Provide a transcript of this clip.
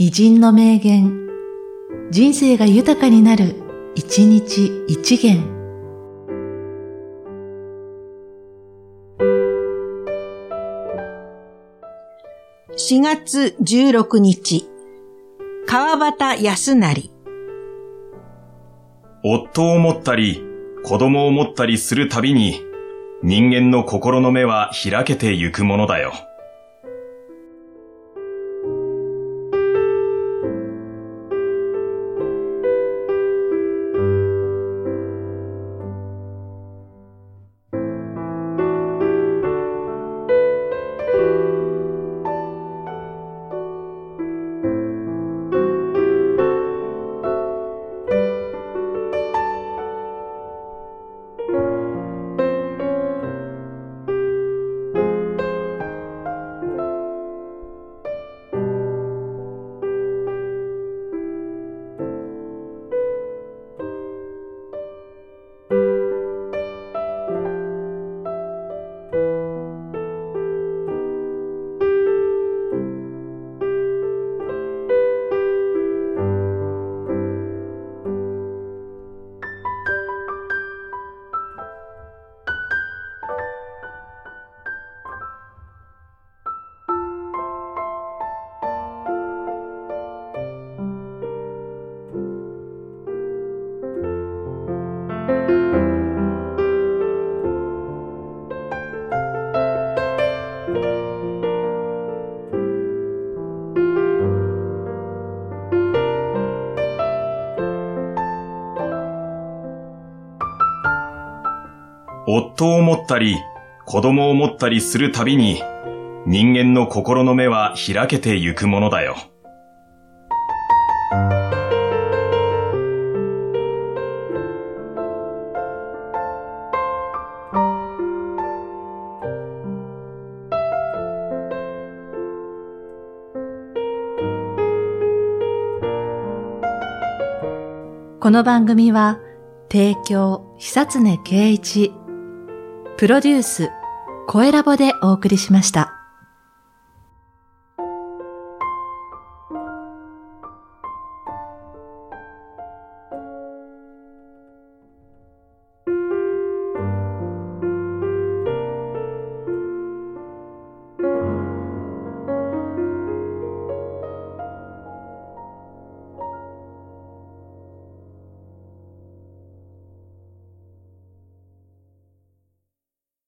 偉人の名言、人生が豊かになる、一日一元。4月16日、川端康成。夫を持ったり、子供を持ったりするたびに、人間の心の目は開けてゆくものだよ。夫を持ったり、子供を持ったりするたびに、人間の心の目は開けてゆくものだよ。この番組は、提供、久常圭一、プロデュース、声ラボでお送りしました。